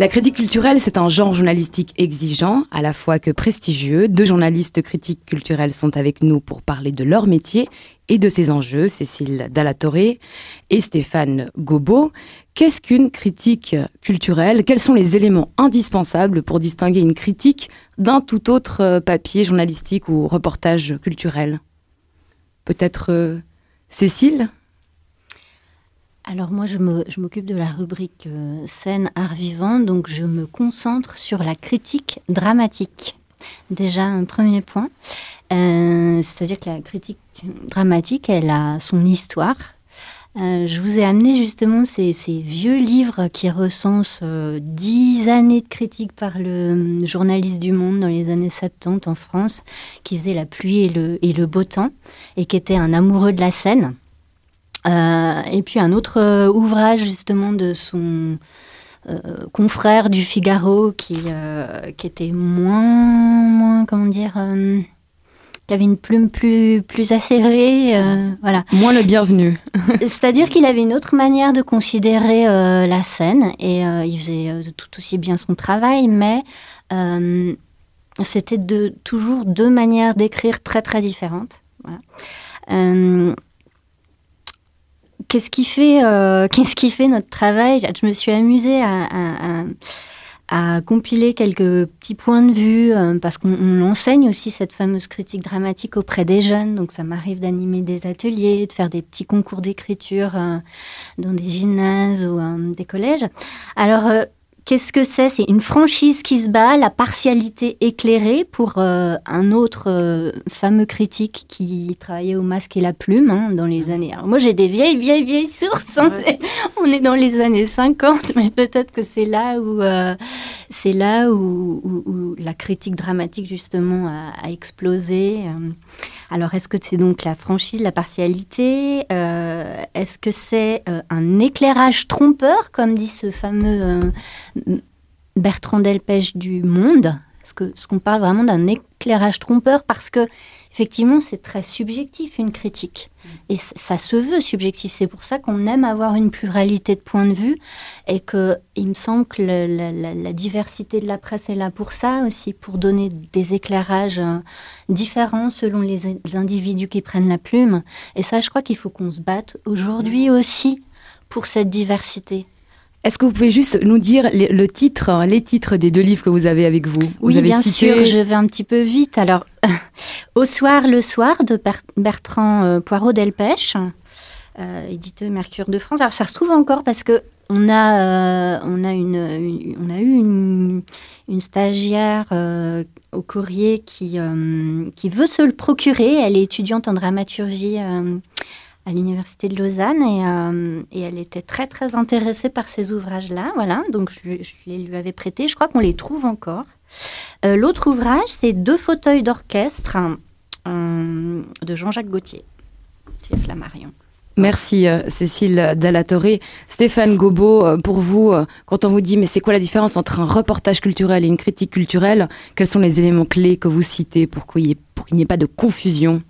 La critique culturelle, c'est un genre journalistique exigeant, à la fois que prestigieux. Deux journalistes critiques culturels sont avec nous pour parler de leur métier et de ses enjeux, Cécile Dallatoré et Stéphane Gobo. Qu'est-ce qu'une critique culturelle? Quels sont les éléments indispensables pour distinguer une critique d'un tout autre euh, papier journalistique ou reportage culturel? Peut-être euh, Cécile? Alors moi, je m'occupe de la rubrique euh, scène art vivant, donc je me concentre sur la critique dramatique. Déjà un premier point, euh, c'est-à-dire que la critique dramatique, elle a son histoire. Euh, je vous ai amené justement ces, vieux livres qui recensent dix années de critique par le journaliste du Monde dans les années 70 en France, qui faisait la pluie et le, et le beau temps, et qui était un amoureux de la scène. Euh, et puis un autre euh, ouvrage justement de son euh, confrère du Figaro qui, qui était moins, moins, comment dire, qui avait une plume plus, plus acérée, voilà. Moins le bienvenu. C'est-à-dire qu'il avait une autre manière de considérer la scène et il faisait tout aussi bien son travail, mais c'était de, toujours deux manières d'écrire très très différentes. Voilà qu'est-ce qui fait, euh, qu'est-ce qui fait notre travail? Je me suis amusée à, compiler quelques petits points de vue euh, parce qu'on enseigne aussi cette fameuse critique dramatique auprès des jeunes. Donc ça m'arrive d'animer des ateliers, de faire des petits concours d'écriture euh, dans des gymnases ou des collèges. Alors Qu'est-ce que c'est? C'est une franchise qui se bat, la partialité éclairée pour euh, un autre euh, fameux critique qui travaillait au masque et la plume hein, dans les années. Alors moi j'ai des vieilles, vieilles, vieilles sources. On, est, dans les années 50, mais peut-être que c'est là où euh, c'est là où, la critique dramatique justement a, explosé. Alors est-ce que c'est donc la franchise, la partialité Est-ce que c'est un éclairage trompeur, comme dit ce fameux Bertrand Delpech du Monde, ce qu'on ce qu'on parle vraiment d'un éclairage trompeur parce que effectivement c'est très subjectif une critique et ça se veut subjectif. C'est pour ça qu'on aime avoir une pluralité de points de vue et que il me semble que la, diversité de la presse est là pour ça aussi, pour donner des éclairages euh, différents selon les, les individus qui prennent la plume. Et ça, je crois qu'il faut qu'on se batte aujourd'hui aussi pour cette diversité. Est-ce que vous pouvez juste nous dire le titre, les titres des deux livres que vous avez avec vous, Oui, bien sûr, je vais un petit peu vite. Alors, Au soir, le soir de Bertrand euh, Poirot-Delpech, euh, édité Mercure de France. Alors, ça se trouve encore parce que on a, euh, on a, une, on a eu une, stagiaire au courrier qui, qui veut se le procurer. Elle est étudiante en dramaturgie à l'université de Lausanne et, elle était très très intéressée par ces ouvrages-là. Voilà, donc je, les lui avais prêtés. Je crois qu'on les trouve encore. Euh, l'autre ouvrage, c'est Deux fauteuils d'orchestre euh, de Jean-Jacques Gauthier. Merci Cécile Dallatoré. Stéphane Gobo, pour vous, quand on vous dit mais c'est quoi la différence entre un reportage culturel et une critique culturelle, quels sont les éléments clés que vous citez pour qu'il n'y ait, pas de confusion?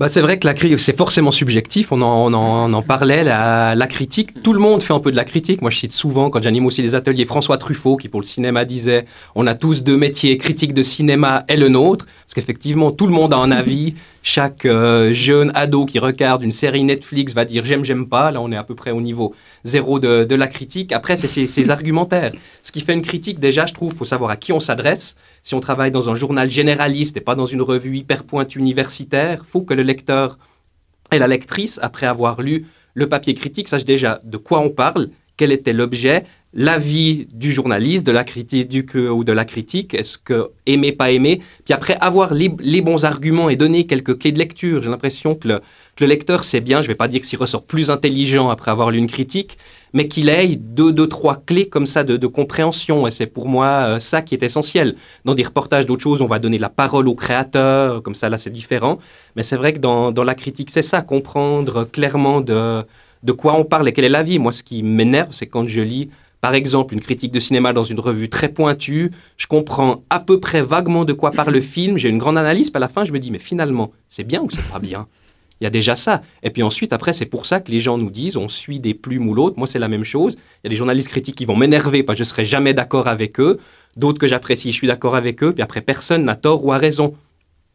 Bah, c'est vrai que la critique, c'est forcément subjectif. On en, on en, parlait, la, la, critique. Tout le monde fait un peu de la critique. Moi, je cite souvent, quand j'anime aussi les ateliers, François Truffaut, qui pour le cinéma disait On a tous deux métiers, critique de cinéma et le nôtre. Parce qu'effectivement, tout le monde a un avis. Chaque euh, jeune ado qui regarde une série Netflix va dire J'aime, j'aime pas. Là, on est à peu près au niveau zéro de, la critique. Après, c'est ses, argumentaires. Ce qui fait une critique, déjà, je trouve, faut savoir à qui on s'adresse. Si on travaille dans un journal généraliste et pas dans une revue hyper pointue universitaire, faut que le lecteur et la lectrice, après avoir lu le papier critique, sache déjà de quoi on parle, quel était l'objet, l'avis du journaliste, de la critique ou de la critique, est-ce que aimer, pas aimer, puis après avoir les, bons arguments et donner quelques clés de lecture. J'ai l'impression que le, le lecteur sait bien, je ne vais pas dire qu'il ressort plus intelligent après avoir lu une critique, mais qu'il ait deux, deux, trois clés comme ça de, compréhension. Et c'est pour moi euh, ça qui est essentiel. Dans des reportages d'autres choses, on va donner la parole au créateur, comme ça là c'est différent. Mais c'est vrai que dans, dans la critique, c'est ça, comprendre clairement de, de quoi on parle et quel est l'avis. Moi, ce qui m'énerve, c'est quand je lis par exemple, une critique de cinéma dans une revue très pointue, je comprends à peu près vaguement de quoi parle le film, j'ai une grande analyse, puis à la fin, je me dis, mais finalement, c'est bien ou c'est pas bien? Il y a déjà ça. Et puis ensuite, après, c'est pour ça que les gens nous disent on suit des plumes ou l'autre. Moi, c'est la même chose. Il y a des journalistes critiques qui vont m'énerver parce que je serai jamais d'accord avec eux. D'autres que j'apprécie, je suis d'accord avec eux. Puis après, personne n'a tort ou a raison.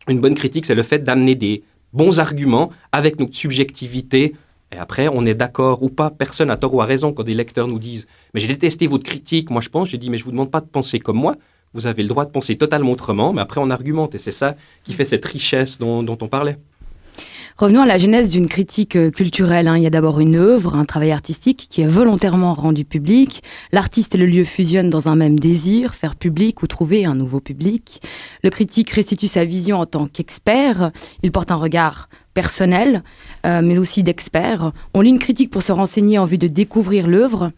Une bonne critique, c'est le fait d'amener des bons arguments avec notre subjectivité. Après, on est d'accord ou pas. Personne n'a tort ou a raison quand des lecteurs nous disent Mais j'ai détesté votre critique. Moi, je pense, j'ai dit Mais je vous demande pas de penser comme moi. Vous avez le droit de penser totalement autrement. Mais après, on argumente. Et c'est ça qui fait cette richesse dont on parlait. Revenons à la genèse d'une critique euh, culturelle. Hein. Il y a d'abord une œuvre, un travail artistique qui est volontairement rendu public. L'artiste et le lieu fusionnent dans un même désir, faire public ou trouver un nouveau public. Le critique restitue sa vision en tant qu'expert. Il porte un regard personnel, euh, mais aussi d'expert. On lit une critique pour se renseigner en vue de découvrir l'œuvre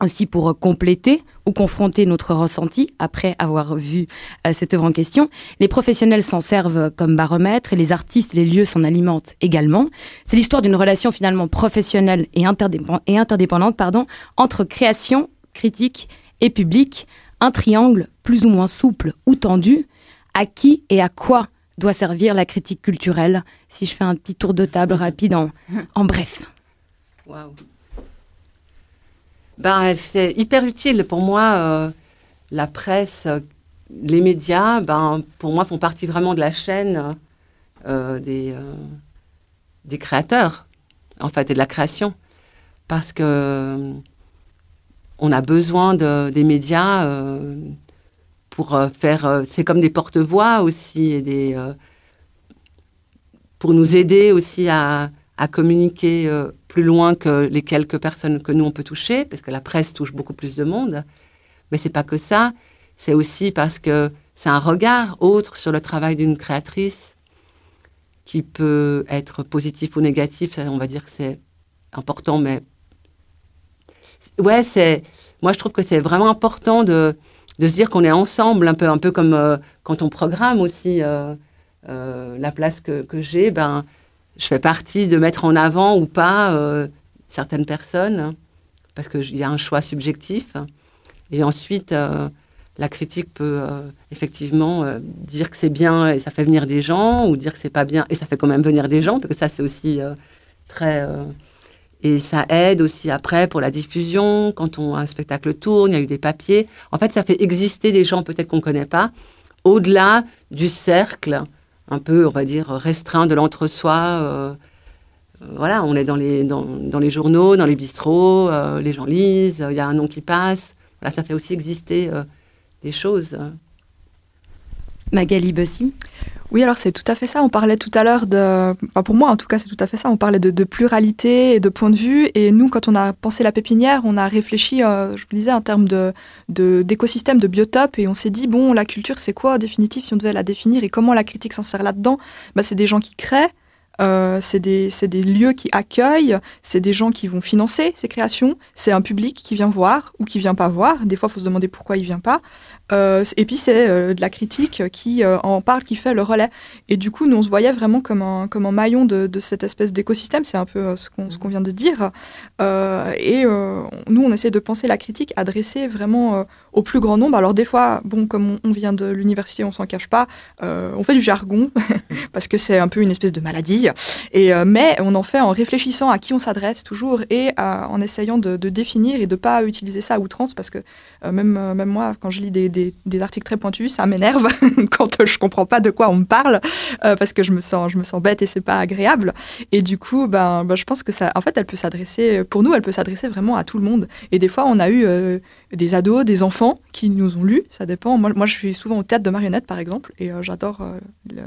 aussi pour compléter ou confronter notre ressenti après avoir vu euh, cette œuvre en question. Les professionnels s'en servent comme baromètre et les artistes les lieux s'en alimentent également. C'est l'histoire d'une relation finalement professionnelle et, interdépendante pardon, entre création, critique et public, un triangle plus ou moins souple ou tendu. À qui et à quoi doit servir la critique culturelle? Si je fais un petit tour de table rapide en, en bref. Wow. Ben, c'est hyper utile. Pour moi, euh, la presse, les médias, ben, pour moi, font partie vraiment de la chaîne euh, des, euh, des créateurs, en fait, et de la création. Parce que on a besoin de, des médias pour faire. c'est comme des porte-voix aussi, et des, pour nous aider aussi à, à communiquer plus loin que les quelques personnes que nous on peut toucher, parce que la presse touche beaucoup plus de monde. Mais c'est pas que ça, c'est aussi parce que c'est un regard autre sur le travail d'une créatrice qui peut être positif ou négatif. on va dire que c'est important, mais ouais, c'est moi je trouve que c'est vraiment important de, de se dire qu'on est ensemble, un peu, un peu comme euh, quand on programme aussi euh, euh, la place que, que j'ai. Ben, je fais partie de mettre en avant ou pas euh, certaines personnes, parce qu'il y a un choix subjectif. Et ensuite, euh, la critique peut euh, effectivement dire que c'est bien et ça fait venir des gens, ou dire que c'est pas bien et ça fait quand même venir des gens, parce que ça, c'est aussi très. et ça aide aussi après pour la diffusion, quand on, un spectacle tourne, il y a eu des papiers. En fait, ça fait exister des gens peut-être qu'on ne connaît pas, au-delà du cercle un peu, on va dire, restreint de l'entre-soi. Euh, euh, voilà, on est dans les, dans, les journaux, dans les bistrots, euh, les gens lisent, il y a un nom qui passe. Ça fait aussi exister des choses. Magali Bossy oui, alors c'est tout à fait ça. On parlait tout à l'heure de, enfin pour moi en tout cas, c'est tout à fait ça. On parlait de, pluralité et de points de vue. Et nous, quand on a pensé la pépinière, on a réfléchi, euh, je vous disais, en termes de d'écosystème, de, biotope, et on s'est dit bon, la culture, c'est quoi en définitive si on devait la définir et comment la critique s'insère là-dedans? Bah, c'est des gens qui créent. Euh, c'est des, des, lieux qui accueillent, c'est des gens qui vont financer ces créations, c'est un public qui vient voir ou qui vient pas voir. Des fois, il faut se demander pourquoi il vient pas. Euh, et puis c'est euh, de la critique qui euh, en parle, qui fait le relais. Et du coup, nous, on se voyait vraiment comme un, comme un maillon de, cette espèce d'écosystème, c'est un peu ce qu'on qu'on vient de dire. et nous, on essaie de penser la critique adressée vraiment au plus grand nombre. Alors des fois, bon, comme on, vient de l'université, on s'en cache pas, on fait du jargon, parce que c'est un peu une espèce de maladie. Et, mais on en fait en réfléchissant à qui on s'adresse toujours et en essayant de, définir et de pas utiliser ça à outrance, parce que même, même moi, quand je lis des, articles très pointus, ça m'énerve quand je comprends pas de quoi on me parle, euh, parce que je me sens, je me sens bête et c'est pas agréable. Et du coup, ben, ben, je pense que ça, en fait, elle peut s'adresser, pour nous, elle peut s'adresser vraiment à tout le monde. Et des fois, on a eu euh, des ados, des enfants qui nous ont lus, ça dépend. Moi, moi je suis souvent au théâtre de marionnettes, par exemple, et euh, j'adore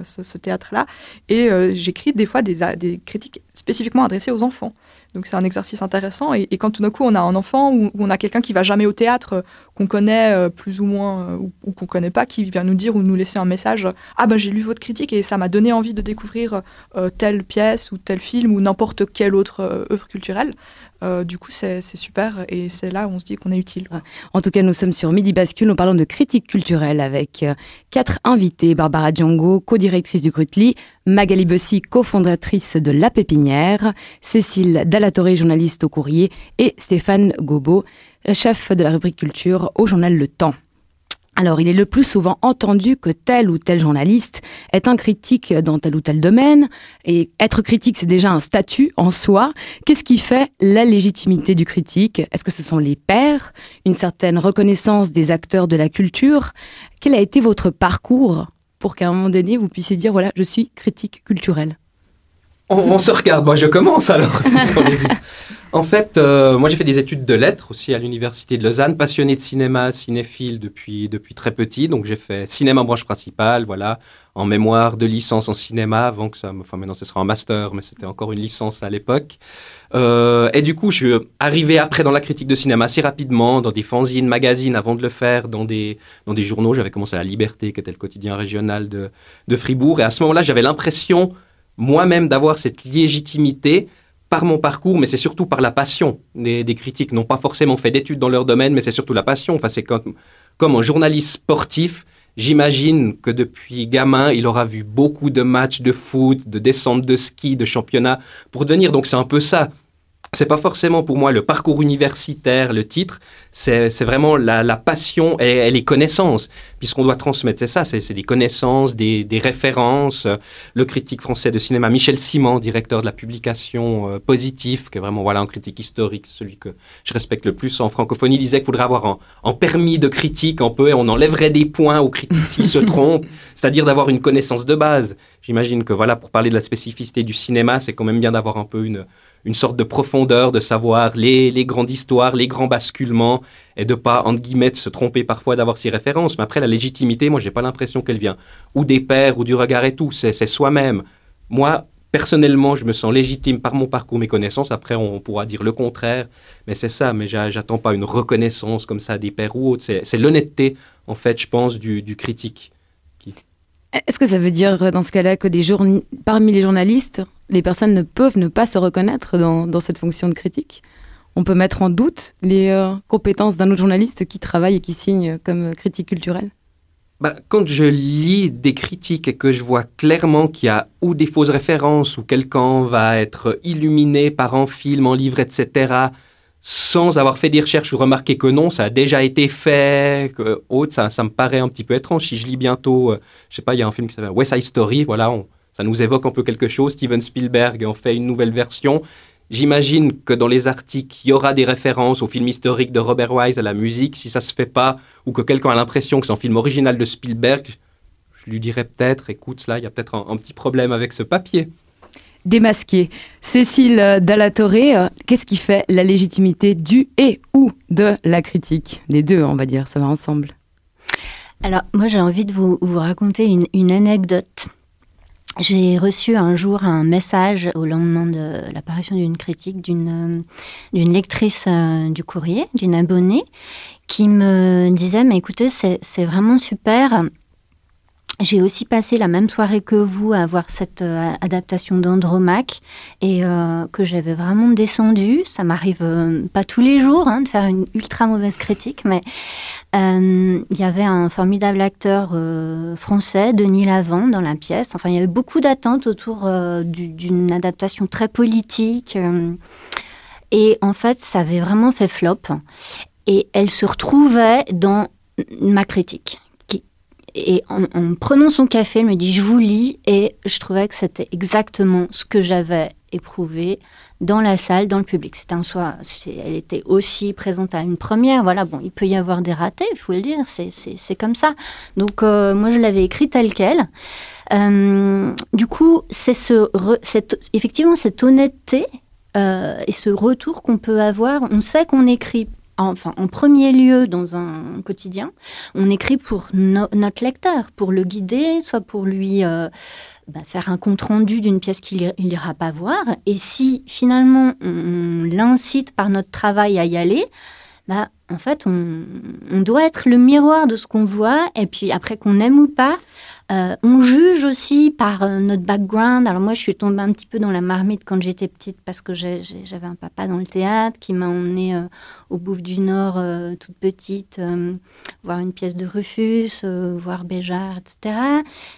ce, théâtre-là. Et j'écris des fois des, critiques spécifiquement adressées aux enfants. Donc c'est un exercice intéressant. Et, quand tout d'un coup on a un enfant ou, on a quelqu'un qui va jamais au théâtre, euh, qu'on connaît euh, plus ou moins euh, ou, ou qu'on connaît pas, qui vient nous dire ou nous laisser un message, ah ben j'ai lu votre critique et ça m'a donné envie de découvrir telle pièce ou tel film ou n'importe quelle autre œuvre culturelle. Euh, du coup, c'est super et c'est là où on se dit qu'on est utile. En tout cas, nous sommes sur Midi Bascule. Nous parlons de critique culturelle avec euh, quatre invités. Barbara Django, co-directrice du Grutli, Magali Bossy, cofondatrice de La Pépinière, Cécile Dallatoré, journaliste au courrier, et Stéphane Gobo, chef de la rubrique culture au journal Le Temps. Alors, il est le plus souvent entendu que tel ou tel journaliste est un critique dans tel ou tel domaine, et être critique, c'est déjà un statut en soi. Qu'est-ce qui fait la légitimité du critique? Est-ce que ce sont les pairs, une certaine reconnaissance des acteurs de la culture? Quel a été votre parcours pour qu'à un moment donné, vous puissiez dire, voilà, je suis critique culturel on, se regarde. Moi, je commence alors, En fait, euh, moi, j'ai fait des études de lettres aussi à l'université de Lausanne, passionné de cinéma, cinéphile depuis, depuis très petit. Donc, j'ai fait cinéma branche principale, voilà, en mémoire de licence en cinéma, avant que ça, enfin, maintenant, ce sera en master, mais c'était encore une licence à l'époque. Euh, et du coup, je suis arrivé après dans la critique de cinéma assez rapidement, dans des fanzines, magazines, avant de le faire, dans des, dans des journaux. J'avais commencé à La Liberté, qui était le quotidien régional de, de Fribourg. Et à ce moment-là, j'avais l'impression moi-même d'avoir cette légitimité par mon parcours, mais c'est surtout par la passion des, critiques. N'ont pas forcément fait d'études dans leur domaine, mais c'est surtout la passion. Enfin, c'est comme, comme un journaliste sportif. J'imagine que depuis gamin, il aura vu beaucoup de matchs de foot, de descente de ski, de championnat pour devenir. Donc c'est un peu ça c'est pas forcément pour moi le parcours universitaire, le titre, c'est vraiment la, passion et, les connaissances, puisqu'on doit transmettre, c'est ça, c'est des connaissances, des, références. Le critique français de cinéma, Michel Simon, directeur de la publication euh, Positif, qui est vraiment voilà, un critique historique, celui que je respecte le plus en francophonie, disait qu'il faudrait avoir un, permis de critique un peu, et on enlèverait des points aux critiques s'ils se trompent, c'est-à-dire d'avoir une connaissance de base. J'imagine que voilà, pour parler de la spécificité du cinéma, c'est quand même bien d'avoir un peu une une sorte de profondeur, de savoir les, les grandes histoires, les grands basculements, et de pas, entre guillemets, se tromper parfois d'avoir ces références. Mais après, la légitimité, moi, j'ai pas l'impression qu'elle vient ou des pères ou du regard et tout, c'est soi-même. Moi, personnellement, je me sens légitime par mon parcours, mes connaissances. Après, on pourra dire le contraire, mais c'est ça. Mais j'attends pas une reconnaissance comme ça des pères ou autres. C'est l'honnêteté, en fait, je pense, du, du critique. Est-ce que ça veut dire dans ce cas-là que des parmi les journalistes, les personnes ne peuvent ne pas se reconnaître dans, cette fonction de critique On peut mettre en doute les euh, compétences d'un autre journaliste qui travaille et qui signe comme critique culturelle bah, quand je lis des critiques et que je vois clairement qu'il y a ou des fausses références ou quelqu'un va être illuminé par un film, un livre, etc., sans avoir fait des recherches ou remarqué que non, ça a déjà été fait, que autre, ça, me paraît un petit peu étrange. Si je lis bientôt, euh, je sais pas, il y a un film qui s'appelle West Side Story, voilà, ça nous évoque un peu quelque chose. Steven Spielberg en fait une nouvelle version. J'imagine que dans les articles, il y aura des références au film historique de Robert Wise, à la musique. Si ça se fait pas, ou que quelqu'un a l'impression que c'est un film original de Spielberg, je lui dirais peut-être, écoute, là, il y a peut-être un petit problème avec ce papier démasqué. Cécile Dallatoré, euh, qu'est-ce qui fait la légitimité du et ou de la critique? Les deux, on va dire, ça va ensemble. Alors, moi, j'ai envie de vous, raconter une, anecdote. J'ai reçu un jour un message au lendemain de l'apparition d'une critique d'une euh, lectrice euh, du courrier, d'une abonnée, qui me disait, mais écoutez, c'est vraiment super, j'ai aussi passé la même soirée que vous à voir cette euh, adaptation d'Andromaque et euh, que j'avais vraiment descendu. Ça m'arrive euh, pas tous les jours hein, de faire une ultra mauvaise critique, mais il y avait un formidable acteur français, Denis Lavant, dans la pièce. Enfin, il y avait beaucoup d'attentes autour d'une adaptation très politique. et en fait, ça avait vraiment fait flop. Et elle se retrouvait dans ma critique et en, prenant son café, elle me dit Je vous lis. Et je trouvais que c'était exactement ce que j'avais éprouvé dans la salle, dans le public. C'était un soir, elle était aussi présente à une première. Voilà, bon, il peut y avoir des ratés, il faut le dire, c'est comme ça. Donc, euh, moi, je l'avais écrit tel quel. Euh, du coup, c'est ce, effectivement cette honnêteté euh, et ce retour qu'on peut avoir. On sait qu'on écrit enfin, en premier lieu dans un quotidien, on écrit pour notre lecteur, pour le guider, soit pour lui euh, bah, faire un compte rendu d'une pièce qu'il n'ira pas voir. Et si finalement on, l'incite par notre travail à y aller, bah, en fait, on, doit être le miroir de ce qu'on voit. Et puis après, qu'on aime ou pas, Euh, on juge aussi par euh, notre background. Alors moi, je suis tombée un petit peu dans la marmite quand j'étais petite parce que j'avais un papa dans le théâtre qui m'a emmenée euh, au Bouffe du Nord toute petite, voir une pièce de Rufus, voir Béjart, etc.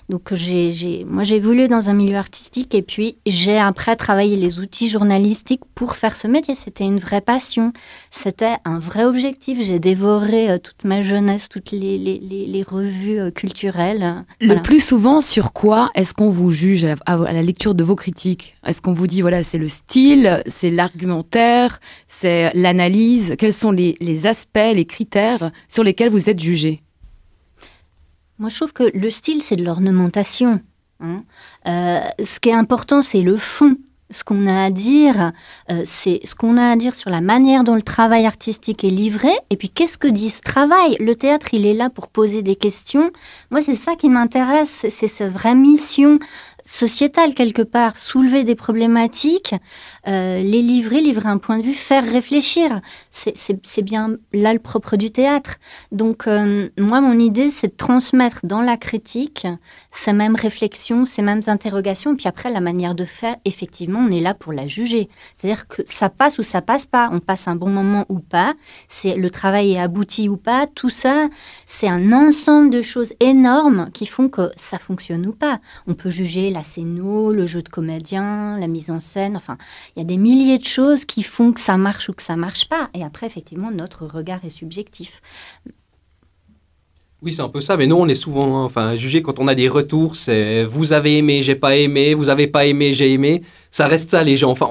Donc j'ai, moi, j'ai évolué dans un milieu artistique et puis j'ai après travaillé les outils journalistiques pour faire ce métier. C'était une vraie passion. C'était un vrai objectif. J'ai dévoré toute ma jeunesse, toutes les, les, les revues culturelles. Le plus souvent, sur quoi est-ce qu'on vous juge à la, lecture de vos critiques? Est-ce qu'on vous dit, voilà, c'est le style, c'est l'argumentaire, c'est l'analyse? Quels sont les, aspects, les critères sur lesquels vous êtes jugé? Moi, je trouve que le style, c'est de l'ornementation. Hein. Euh, ce qui est important, c'est le fond ce qu'on a à dire, euh, c'est ce qu'on a à dire sur la manière dont le travail artistique est livré, et puis qu'est-ce que dit ce travail? Le théâtre, il est là pour poser des questions. Moi, c'est ça qui m'intéresse, c'est sa vraie mission sociétale quelque part, soulever des problématiques, euh, les livrer, livrer un point de vue, faire réfléchir. C'est bien là le propre du théâtre. Donc euh, moi, mon idée, c'est de transmettre dans la critique ces mêmes réflexions, ces mêmes interrogations, puis après, la manière de faire, effectivement, on est là pour la juger. C'est-à-dire que ça passe ou ça passe pas, on passe un bon moment ou pas, c'est le travail est abouti ou pas, tout ça, c'est un ensemble de choses énormes qui font que ça fonctionne ou pas. On peut juger la scéno, le jeu de comédien, la mise en scène, enfin, il y a des milliers de choses qui font que ça marche ou que ça marche pas. Et après, effectivement, notre regard est subjectif. Oui, c'est un peu ça, mais nous, on est souvent enfin, jugé quand on a des retours, c'est vous avez aimé, j'ai pas aimé, vous avez pas aimé, j'ai aimé. Ça reste ça, les gens. Enfin,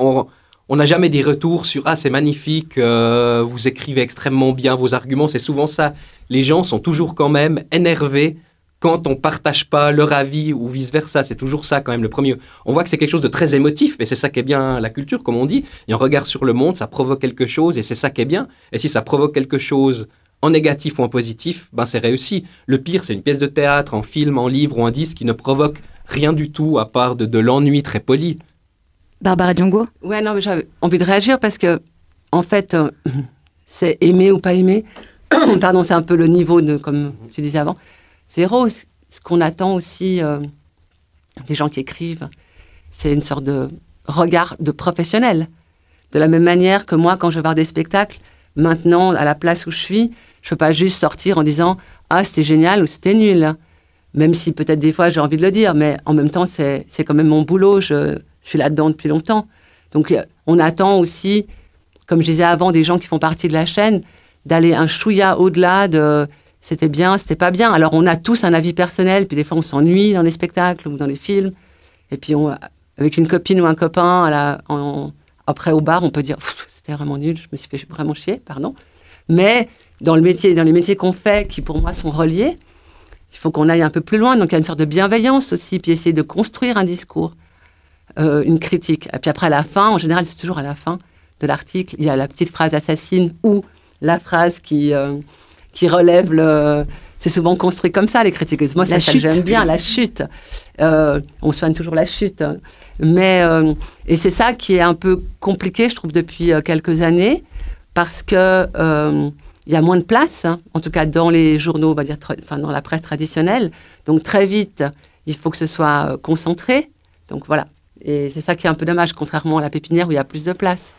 on n'a jamais des retours sur ah, c'est magnifique, euh, vous écrivez extrêmement bien vos arguments, c'est souvent ça. Les gens sont toujours quand même énervés quand on partage pas leur avis ou vice versa. C'est toujours ça quand même le premier. On voit que c'est quelque chose de très émotif, mais c'est ça qui est bien la culture, comme on dit. Et on regarde sur le monde, ça provoque quelque chose, et c'est ça qui est bien. Et si ça provoque quelque chose en négatif ou en positif, ben c'est réussi. Le pire, c'est une pièce de théâtre, en film, en livre ou en disque qui ne provoque rien du tout à part de, l'ennui très poli. Barbara Diongo Ouais, non, mais j'avais envie de réagir parce que, en fait, euh, c'est aimer ou pas aimer. Pardon, c'est un peu le niveau de, comme tu disais avant zéro. Ce qu'on attend aussi euh, des gens qui écrivent, c'est une sorte de regard de professionnel. De la même manière que moi, quand je vais voir des spectacles, maintenant, à la place où je suis, je ne peux pas juste sortir en disant Ah, c'était génial ou c'était nul. Même si peut-être des fois j'ai envie de le dire, mais en même temps, c'est quand même mon boulot. Je, je suis là-dedans depuis longtemps. Donc, euh, on attend aussi, comme je disais avant, des gens qui font partie de la chaîne, d'aller un chouïa au-delà de c'était bien, c'était pas bien. Alors on a tous un avis personnel, puis des fois on s'ennuie dans les spectacles ou dans les films. Et puis on, avec une copine ou un copain, après au bar, on peut dire c'était vraiment nul, je me suis fait vraiment chier, pardon. Mais dans le métier, dans les métiers qu'on fait, qui pour moi sont reliés, il faut qu'on aille un peu plus loin. Donc il y a une sorte de bienveillance aussi, puis essayer de construire un discours, euh, une critique. Et puis après à la fin, en général c'est toujours à la fin de l'article, il y a la petite phrase assassine ou la phrase qui euh, qui relève le. C'est souvent construit comme ça, les critiques. Moi, c'est ça que j'aime bien, la chute. Euh, on soigne toujours la chute. Mais, euh, et c'est ça qui est un peu compliqué, je trouve, depuis euh, quelques années, parce que il y a moins de place, hein, en tout cas dans les journaux, on va dire, enfin, dans la presse traditionnelle. Donc, très vite, il faut que ce soit concentré. Donc, voilà. Et c'est ça qui est un peu dommage, contrairement à la pépinière où il y a plus de place.